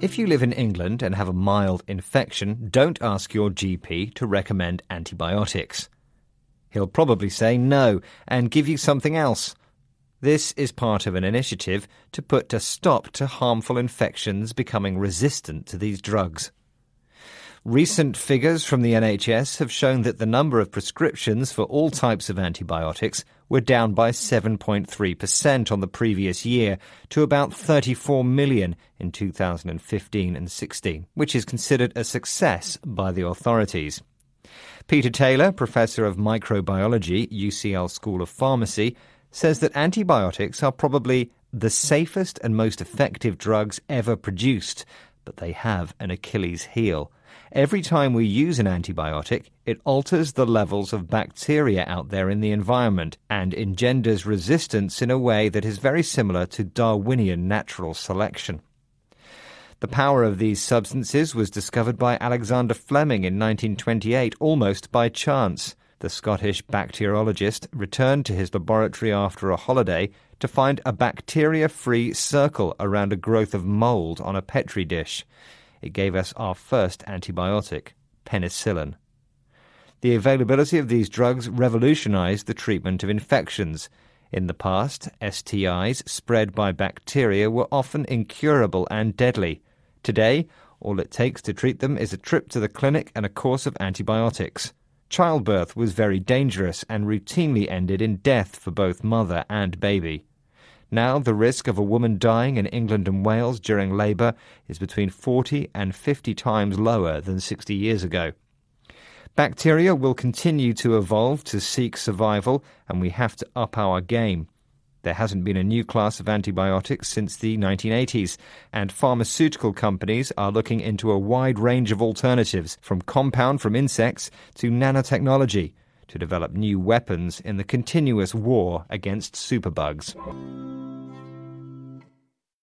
If you live in England and have a mild infection, don't ask your GP to recommend antibiotics. He'll probably say no and give you something else. This is part of an initiative to put a stop to harmful infections becoming resistant to these drugs. Recent figures from the NHS have shown that the number of prescriptions for all types of antibiotics were down by 7.3% on the previous year to about 34 million in 2015 and 16, which is considered a success by the authorities. Peter Taylor, professor of microbiology, UCL School of Pharmacy, says that antibiotics are probably the safest and most effective drugs ever produced, but they have an Achilles heel. Every time we use an antibiotic, it alters the levels of bacteria out there in the environment and engenders resistance in a way that is very similar to Darwinian natural selection. The power of these substances was discovered by Alexander Fleming in 1928 almost by chance. The Scottish bacteriologist returned to his laboratory after a holiday to find a bacteria free circle around a growth of mould on a petri dish it gave us our first antibiotic, penicillin. The availability of these drugs revolutionized the treatment of infections. In the past, STIs spread by bacteria were often incurable and deadly. Today, all it takes to treat them is a trip to the clinic and a course of antibiotics. Childbirth was very dangerous and routinely ended in death for both mother and baby. Now, the risk of a woman dying in England and Wales during labour is between 40 and 50 times lower than 60 years ago. Bacteria will continue to evolve to seek survival, and we have to up our game. There hasn't been a new class of antibiotics since the 1980s, and pharmaceutical companies are looking into a wide range of alternatives, from compound from insects to nanotechnology, to develop new weapons in the continuous war against superbugs.